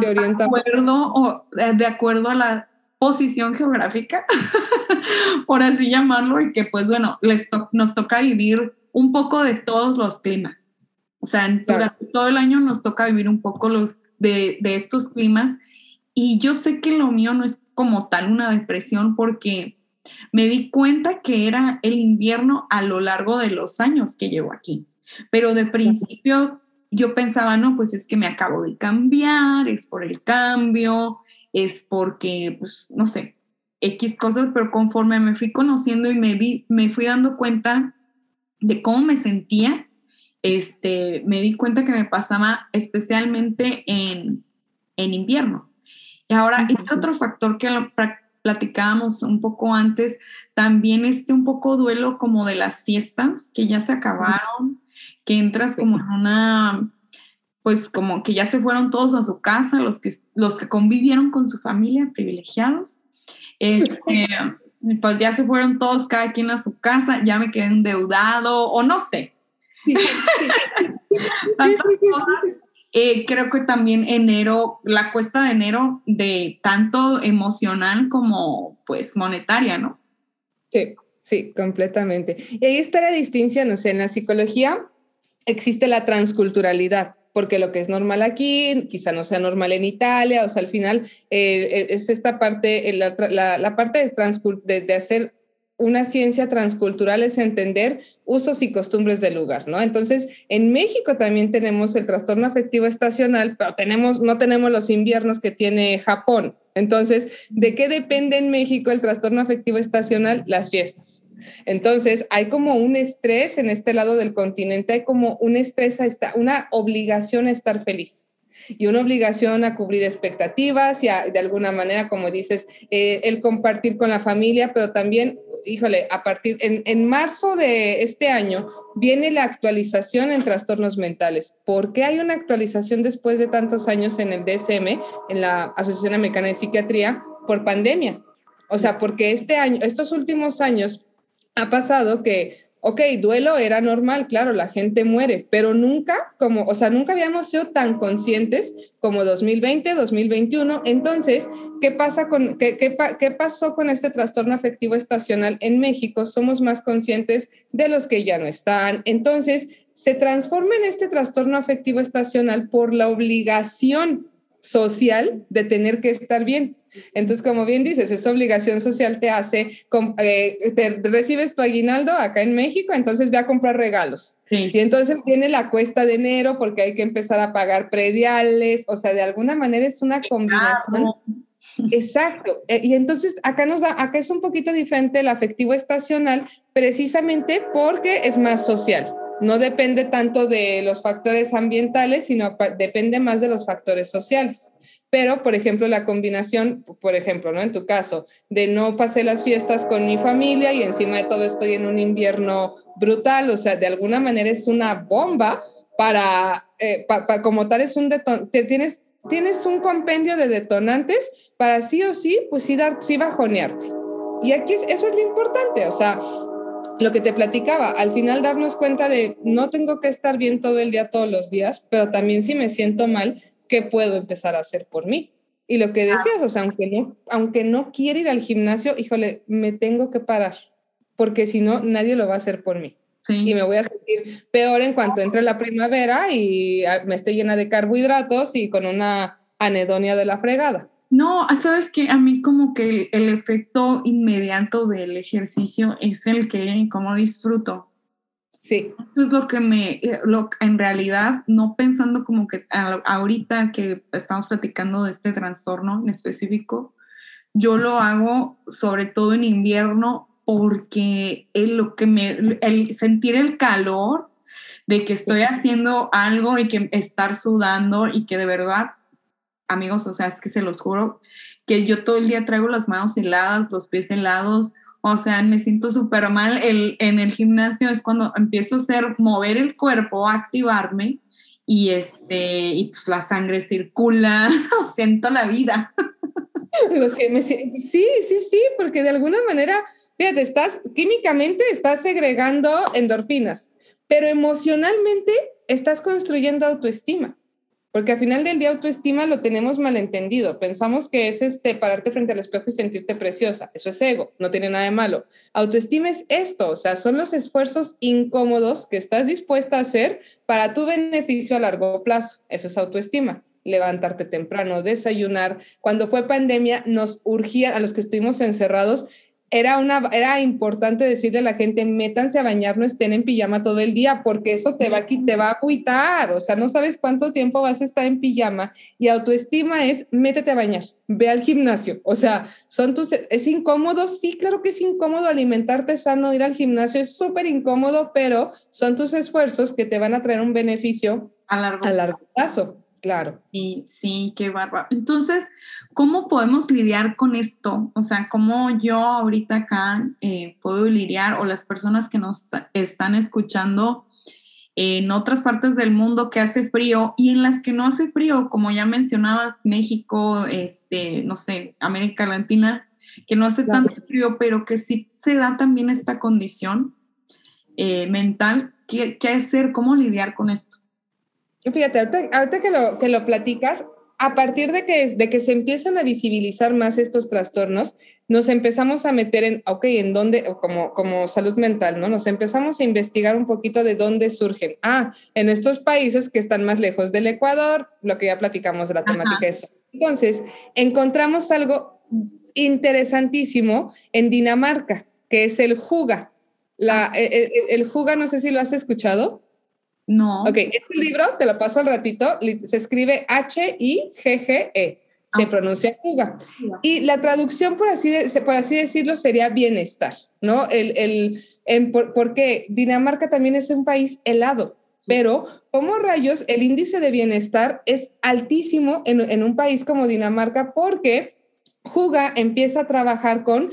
de acuerdo, o, eh, de acuerdo a la posición geográfica, por así llamarlo, y que pues bueno, les nos toca vivir un poco de todos los climas. O sea, durante todo el año nos toca vivir un poco los de, de, estos climas. Y yo sé que lo mío no es como tal una depresión porque me di cuenta que era el invierno a lo largo de los años que llevo aquí. Pero de principio yo pensaba, no, pues es que me acabo de cambiar, es por el cambio, es porque, pues, no sé, X cosas, pero conforme me fui conociendo y me, vi, me fui dando cuenta de cómo me sentía, este, me di cuenta que me pasaba especialmente en, en invierno. Y ahora, este otro factor que platicábamos un poco antes, también este un poco duelo como de las fiestas que ya se acabaron, que entras como en una, pues como que ya se fueron todos a su casa, los que, los que convivieron con su familia, privilegiados. Este, pues ya se fueron todos, cada quien a su casa, ya me quedé endeudado o no sé, eh, creo que también enero, la cuesta de enero de tanto emocional como pues monetaria, ¿no? Sí, sí, completamente. Y ahí está la distinción, o sea, en la psicología existe la transculturalidad, porque lo que es normal aquí quizá no sea normal en Italia, o sea, al final eh, es esta parte, la, la, parte de, de hacer una ciencia transcultural es entender usos y costumbres del lugar, ¿no? Entonces, en México también tenemos el trastorno afectivo estacional, pero tenemos, no tenemos los inviernos que tiene Japón. Entonces, ¿de qué depende en México el trastorno afectivo estacional? Las fiestas. Entonces, hay como un estrés en este lado del continente, hay como un estrés, una obligación a estar feliz y una obligación a cubrir expectativas y de alguna manera, como dices, eh, el compartir con la familia, pero también, híjole, a partir, en, en marzo de este año viene la actualización en trastornos mentales. ¿Por qué hay una actualización después de tantos años en el DSM, en la Asociación Americana de Psiquiatría, por pandemia? O sea, porque este año, estos últimos años ha pasado que ok, duelo era normal, claro, la gente muere, pero nunca, como, o sea, nunca habíamos sido tan conscientes como 2020, 2021. Entonces, ¿qué, pasa con, qué, qué, pasó con este trastorno afectivo estacional en México? Somos más conscientes de los que ya no están. Entonces, se transforma en este trastorno afectivo estacional por la obligación social de tener que estar bien. Entonces, como bien dices, esa obligación social te hace, eh, te recibes tu aguinaldo acá en México, entonces ve a comprar regalos. Y entonces viene la cuesta de enero porque hay que empezar a pagar prediales, o sea, de alguna manera es una combinación. Exacto. E, y entonces acá nos da, acá es un poquito diferente el afectivo estacional, precisamente porque es más social. No depende tanto de los factores ambientales, sino depende más de los factores sociales. Pero, por ejemplo, la combinación, por ejemplo, ¿no? En tu caso, de no pasé las fiestas con mi familia y encima de todo estoy en un invierno brutal, o sea, de alguna manera es una bomba para, eh, como tal es un te tienes, tienes un compendio de detonantes para sí o sí, pues sí, dar, sí bajonearte. Y aquí es, eso es lo importante, o sea, lo que te platicaba, al final darnos cuenta de no tengo que estar bien todo el día, todos los días, pero también si me siento mal, ¿qué puedo empezar a hacer por mí? Y lo que decías, o sea, aunque no, aunque no quiera ir al gimnasio, híjole, me tengo que parar, porque si no, nadie lo va a hacer por mí. Y me voy a sentir peor en cuanto entre la primavera y ah, me esté llena de carbohidratos y con una anedonia de la fregada. No, sabes que a mí como que el, efecto inmediato del ejercicio es el que como disfruto. Sí. Eso es lo que me, eh, lo, en realidad, no pensando como que ahorita que estamos platicando de este trastorno en específico, yo lo hago sobre todo en invierno porque el, lo que me, el sentir el calor de que estoy haciendo algo y que estar sudando y que de verdad amigos, o sea, es que se los juro que yo todo el día traigo las manos heladas, los pies helados, o sea, me siento súper mal. El, en el gimnasio es cuando empiezo a hacer, mover el cuerpo, activarme y, este, y pues la sangre circula, siento la vida. Sí, sí, sí, porque de alguna manera, fíjate, estás químicamente, estás segregando endorfinas, pero emocionalmente estás construyendo autoestima. Porque al final del día autoestima lo tenemos malentendido. Pensamos que es este pararte frente al espejo y sentirte preciosa. Eso es ego, no tiene nada de malo. Autoestima es esto, o sea, son los esfuerzos incómodos que estás dispuesta a hacer para tu beneficio a largo plazo. Eso es autoestima. Levantarte temprano, desayunar. Cuando fue pandemia, nos urgía a los que estuvimos encerrados era, una, era importante decirle a la gente, métanse a bañar, no estén en pijama todo el día, porque eso te va, te va a agüitar, o sea, no sabes cuánto tiempo vas a estar en pijama y autoestima es, métete a bañar, ve al gimnasio, o sea, son tus, es incómodo, sí, claro que es incómodo alimentarte sano, ir al gimnasio es súper incómodo, pero son tus esfuerzos que te van a traer un beneficio a largo, a largo plazo, claro. Sí, sí, qué bárbaro. Entonces, ¿Cómo podemos lidiar con esto? O sea, ¿cómo yo ahorita acá eh, puedo lidiar o las personas que nos están escuchando en otras partes del mundo que hace frío y en las que no hace frío, como ya mencionabas, México, este, no sé, América Latina, que no hace tanto frío, pero que sí se da también esta condición eh, mental. ¿Qué, ¿Qué, hacer? ¿Cómo lidiar con esto? Fíjate, ahorita, que, lo, que lo platicas, a partir de que, de que se empiezan a visibilizar más estos trastornos, nos empezamos a meter en, ok, en dónde, como, como salud mental, ¿no? Nos empezamos a investigar un poquito de dónde surgen. Ah, en estos países que están más lejos del Ecuador, lo que ya platicamos de la temática de eso. Entonces, encontramos algo interesantísimo en Dinamarca, que es el Juga. La, ah. el, el Juga, no sé si lo has escuchado. No. Ok, este libro, te lo paso al ratito, se escribe H-I-G-G-E, se ah. pronuncia Juga. Y la traducción, por así, por así decirlo, sería bienestar, ¿no? El, el, en, porque Dinamarca también es un país helado, pero como rayos el índice de bienestar es altísimo en, en un país como Dinamarca porque Juga empieza a trabajar con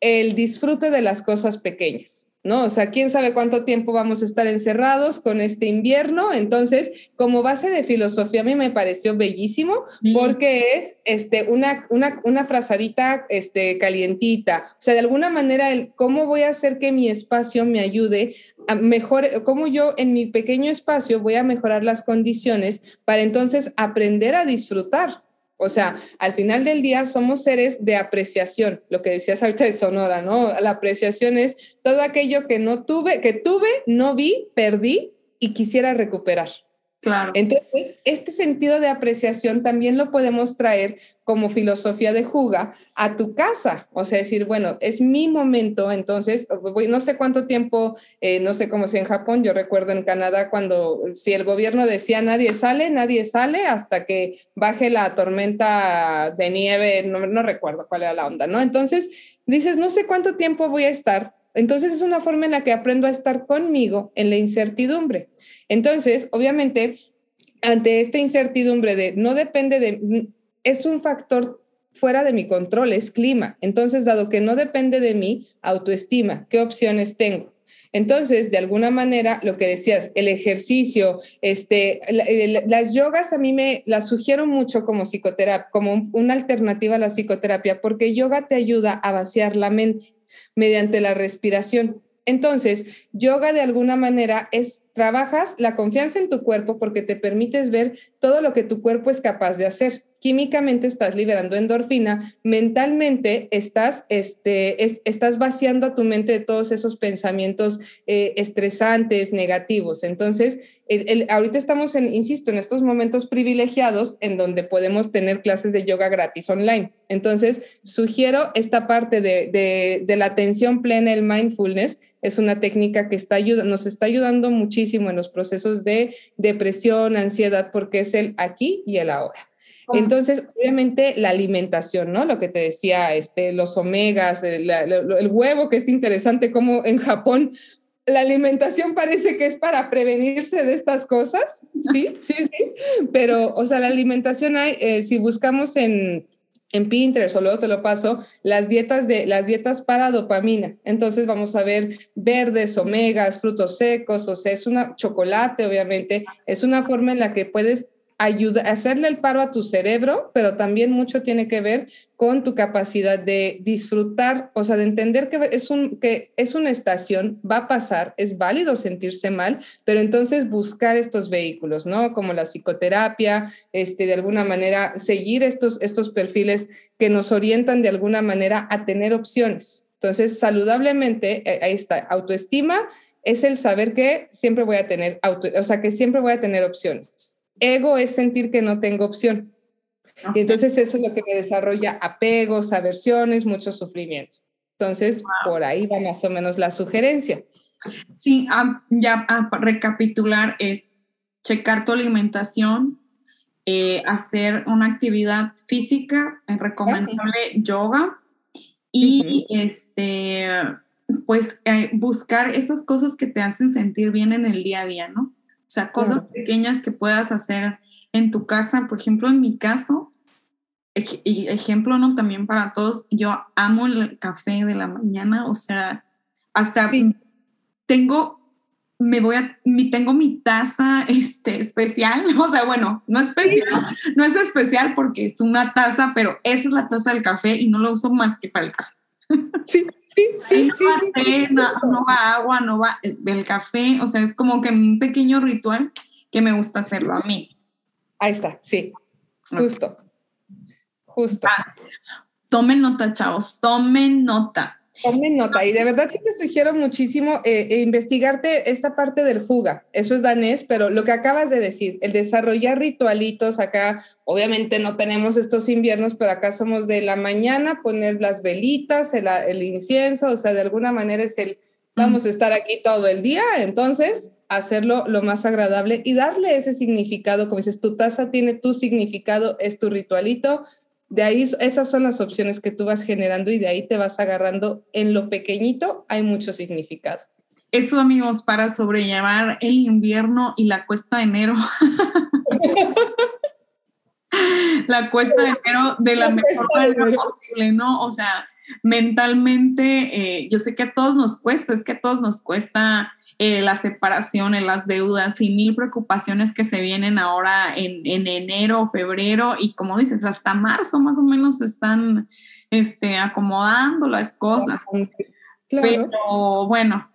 el disfrute de las cosas pequeñas. ¿No? O sea, quién sabe cuánto tiempo vamos a estar encerrados con este invierno. Entonces, como base de filosofía, a mí me pareció bellísimo porque es este, una, una, una frazadita este, calientita. O sea, de alguna manera, el cómo voy a hacer que mi espacio me ayude a mejor, cómo yo en mi pequeño espacio voy a mejorar las condiciones para entonces aprender a disfrutar. O sea, al final del día somos seres de apreciación, lo que decías ahorita de Sonora, ¿no? La apreciación es todo aquello que no tuve, que tuve, no vi, perdí y quisiera recuperar. Entonces, este sentido de apreciación también lo podemos traer como filosofía de juga a tu casa. O sea, decir, bueno, es mi momento, entonces, no sé cuánto tiempo, eh, no sé cómo sea en Japón, yo recuerdo en Canadá cuando si el gobierno decía nadie sale, nadie sale hasta que baje la tormenta de nieve, no, no recuerdo cuál era la onda, ¿no? Entonces, dices, no sé cuánto tiempo voy a estar. Entonces, es una forma en la que aprendo a estar conmigo en la incertidumbre. Entonces, obviamente, ante esta incertidumbre de no depende de, es un factor fuera de mi control, es clima. Entonces, dado que no depende de mí, autoestima, ¿qué opciones tengo? Entonces, de alguna manera, lo que decías, el ejercicio, este, las yogas a mí me las sugiero mucho como psicoterapia, como una alternativa a la psicoterapia, porque yoga te ayuda a vaciar la mente mediante la respiración Entonces, yoga de alguna manera es, trabajas la confianza en tu cuerpo porque te permites ver todo lo que tu cuerpo es capaz de hacer químicamente estás liberando endorfina, mentalmente estás, este, estás vaciando a tu mente de todos esos pensamientos eh, estresantes, negativos. Entonces, el, ahorita estamos, en, insisto, en estos momentos privilegiados en donde podemos tener clases de yoga gratis online. Entonces, sugiero esta parte de, de la atención plena, el mindfulness, es una técnica que está nos está ayudando muchísimo en los procesos de depresión, ansiedad, porque es el aquí y el ahora. Entonces, obviamente la alimentación, ¿no? Lo que te decía, este, los omegas, el, el, huevo, que es interesante como en Japón la alimentación parece que es para prevenirse de estas cosas, sí, sí, sí, pero, o sea, la alimentación hay, eh, si buscamos en, en Pinterest o luego te lo paso, las dietas de las dietas para dopamina. Entonces vamos a ver verdes, omegas, frutos secos, o sea, es una chocolate, obviamente, es una forma en la que puedes ayuda, hacerle el paro a tu cerebro, pero también mucho tiene que ver con tu capacidad de disfrutar, o sea, de entender que es, un, que es una estación, va a pasar, es válido sentirse mal, pero entonces buscar estos vehículos, ¿no? Como la psicoterapia, este, de alguna manera seguir estos, estos perfiles que nos orientan de alguna manera a tener opciones. Entonces, saludablemente, eh, ahí está, autoestima es el saber que siempre voy a tener, auto, o sea, que siempre voy a tener opciones Ego es sentir que no tengo opción. Y entonces eso es lo que me desarrolla apegos, aversiones, mucho sufrimiento. Entonces, por ahí va más o menos la sugerencia. Sí, ah, ya a recapitular es checar tu alimentación, eh, hacer una actividad física, eh, recomendable yoga y este, pues eh, buscar esas cosas que te hacen sentir bien en el día a día, ¿no? O sea, cosas pequeñas que puedas hacer en tu casa. Por ejemplo, en mi caso, y ejemplo, ¿no? También para todos, yo amo el café de la mañana, o sea, hasta tengo, me voy a, mi, tengo mi taza este, especial, o sea, bueno, no especial, no es especial porque es una taza, pero esa es la taza del café y no lo uso más que para el café. Sí, sí, sí, sí, no, no, va agua, no va eh, el café, o sea, es como que un pequeño ritual que me gusta hacerlo a mí. Ahí está, sí, justo, justo. Ah, tomen nota, chavos, tomen nota. Tomen nota y de verdad que te sugiero muchísimo eh, eh, investigarte esta parte del fuga. Eso es danés, pero lo que acabas de decir, el desarrollar ritualitos acá, obviamente no tenemos estos inviernos, pero acá somos de la mañana, poner las velitas, el, incienso, o sea, de alguna manera es el, vamos a estar aquí todo el día, entonces hacerlo lo más agradable y darle ese significado, como dices, tu taza tiene tu significado, es tu ritualito, de ahí, esas son las opciones que tú vas generando y de ahí te vas agarrando. En lo pequeñito hay mucho significado. Eso, amigos, para sobrellevar el invierno y la cuesta de enero. la cuesta de enero de la, mejor manera posible, ¿no? O sea, mentalmente, eh, yo sé que a todos nos cuesta, es que a todos nos cuesta eh, la separación, las deudas y mil preocupaciones que se vienen ahora en, enero, febrero y como dices, hasta marzo más o menos están este, acomodando las cosas. Pero bueno,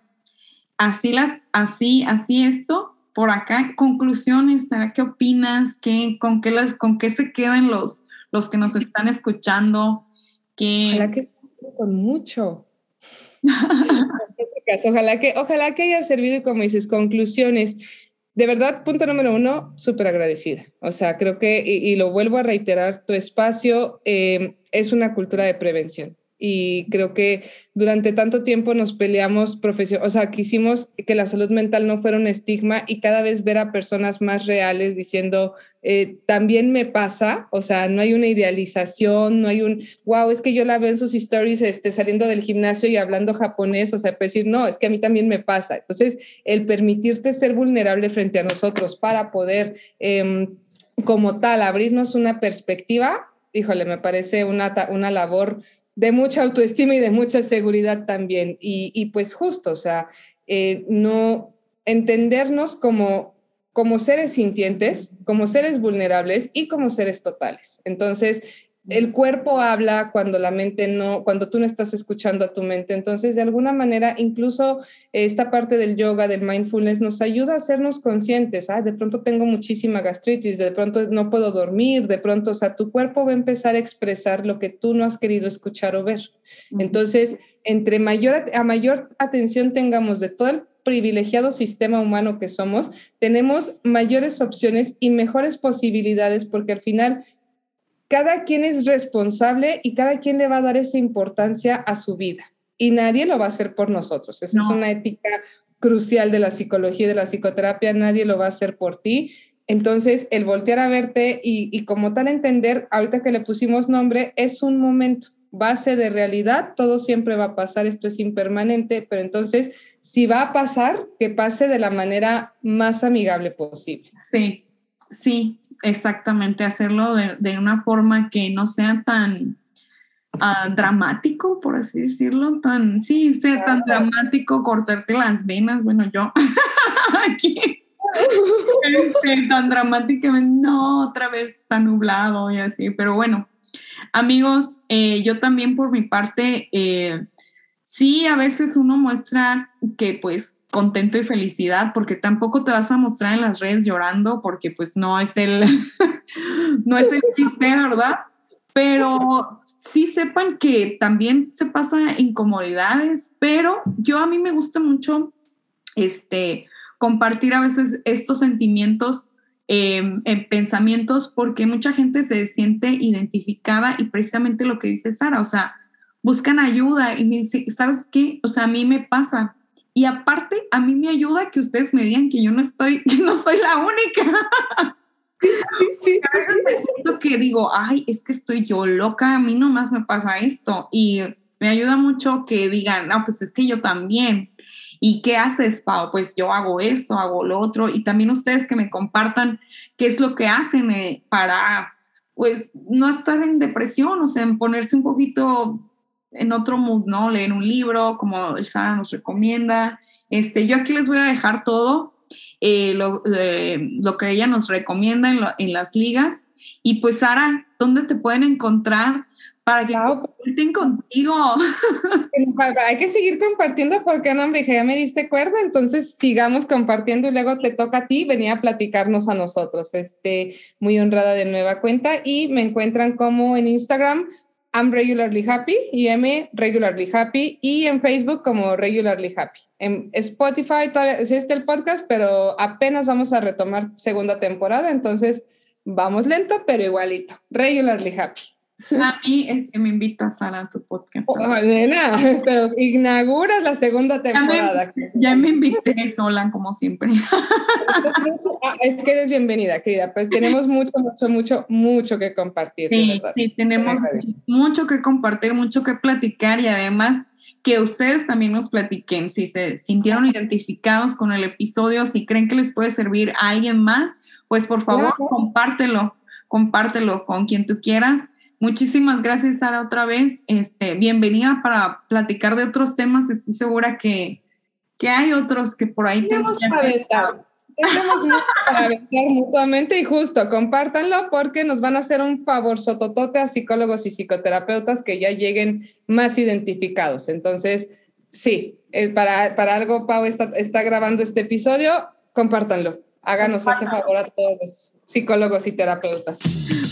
así las, así, así esto, por acá, conclusiones, ¿qué opinas? ¿Qué, con, qué las, ¿Con qué se quedan los, los que nos están escuchando? Que, Ojalá que con mucho. ojalá que, ojalá que haya servido y como dices, conclusiones. De verdad, punto número uno, súper agradecida. O sea, creo que, y, lo vuelvo a reiterar, tu espacio eh, es una cultura de prevención y creo que durante tanto tiempo nos peleamos profesión, o sea, quisimos que la salud mental no fuera un estigma y cada vez ver a personas más reales diciendo, eh, también me pasa, o sea, no hay una idealización, no hay un, wow, es que yo la veo en sus stories este, saliendo del gimnasio y hablando japonés, o sea, pues decir, no, es que a mí también me pasa. Entonces, el permitirte ser vulnerable frente a nosotros para poder, em, como tal, abrirnos una perspectiva, híjole, me parece una, una labor de mucha autoestima y de mucha seguridad también. Y, pues justo, o sea, eh, no entendernos como, como seres sintientes, como seres vulnerables y como seres totales. Entonces, el cuerpo habla cuando la mente no, cuando tú no estás escuchando a tu mente. Entonces, de alguna manera, incluso esta parte del yoga, del mindfulness, nos ayuda a hacernos conscientes. Ah, de pronto tengo muchísima gastritis, de pronto no puedo dormir, de pronto, o sea, tu cuerpo va a empezar a expresar lo que tú no has querido escuchar o ver. Entonces, entre mayor, a mayor atención tengamos de todo el privilegiado sistema humano que somos, tenemos mayores opciones y mejores posibilidades porque al final cada quien es responsable y cada quien le va a dar esa importancia a su vida y nadie lo va a hacer por nosotros. Esa es una ética crucial de la psicología y de la psicoterapia, nadie lo va a hacer por ti. Entonces, el voltear a verte y, y como tal entender, ahorita que le pusimos nombre, es un momento base de realidad, todo siempre va a pasar, esto es impermanente, pero entonces, si va a pasar, que pase de la manera más amigable posible. Sí, sí, exactamente, hacerlo de, una forma que no sea tan ah, dramático, por así decirlo, tan, sí, sea tan dramático, cortarte las venas, bueno, yo aquí. Este, tan dramáticamente, no, otra vez está nublado y así, pero bueno, amigos, eh, yo también por mi parte, eh, sí, a veces uno muestra que pues contento y felicidad, porque tampoco te vas a mostrar en las redes llorando, porque pues no es el, no es el chiste, ¿verdad? Pero sí sepan que también se pasa incomodidades, pero yo a mí me gusta mucho este, compartir a veces estos sentimientos em, en pensamientos porque mucha gente se siente identificada y precisamente lo que dice Sara, o sea, buscan ayuda y me dice, ¿sabes qué? O sea, a mí me pasa y aparte, a mí me ayuda que ustedes me digan que yo no estoy, que no soy la única. Sí, sí, a veces me siento que digo, ay, es que estoy yo loca, a mí nomás me pasa esto. Y me ayuda mucho que digan, no, pues es que yo también. ¿Y qué haces, Pau? Pues yo hago eso, hago lo otro. Y también ustedes que me compartan qué es lo que hacen eh, para, pues, no estar en depresión, o sea, en ponerse un poquito en otro mood, ¿no? Leer un libro, como el Sara nos recomienda. Este, yo aquí les voy a dejar todo eh, lo, eh, lo, que ella nos recomienda en, en, las ligas. Y pues, Sara, ¿dónde te pueden encontrar para que comparten contigo? Hay que seguir compartiendo porque, no, hombre, ya me diste cuerda, entonces sigamos compartiendo y luego te toca a ti venir a platicarnos a nosotros. Este, muy honrada de nueva cuenta y me encuentran como en Instagram I'm Regularly Happy y M Regularly Happy y en Facebook como Regularly Happy. En Spotify todavía existe el podcast, pero apenas vamos a retomar segunda temporada, entonces vamos lento, pero igualito. Regularly Happy. A mí es que me invitas a tu podcast. Oh, nena, pero inauguras la segunda temporada. Ya me, invité sola, como siempre. Ah, es que eres bienvenida, querida. Pues tenemos mucho, mucho, mucho, mucho que compartir. Sí, sí, tenemos mucho que compartir, mucho que platicar y además que ustedes también nos platiquen si se sintieron identificados con el episodio, si creen que les puede servir a alguien más, pues por favor compártelo, compártelo con quien tú quieras Muchísimas gracias, Sara, otra vez. Este, bienvenida para platicar de otros temas. Estoy segura que, que hay otros que por ahí tenemos para aventar. Tenemos para aventar mutuamente y justo, compártanlo porque nos van a hacer un favor sototote a psicólogos y psicoterapeutas que ya lleguen más identificados. Entonces, sí, eh, para, para algo Pau está, está grabando este episodio, compártanlo. Háganos ese favor a todos los psicólogos y terapeutas.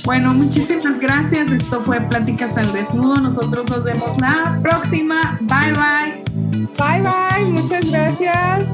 Bueno, muchísimas gracias. Esto fue Pláticas al Desnudo. Nosotros nos vemos la próxima. Bye bye. Bye bye. Muchas gracias.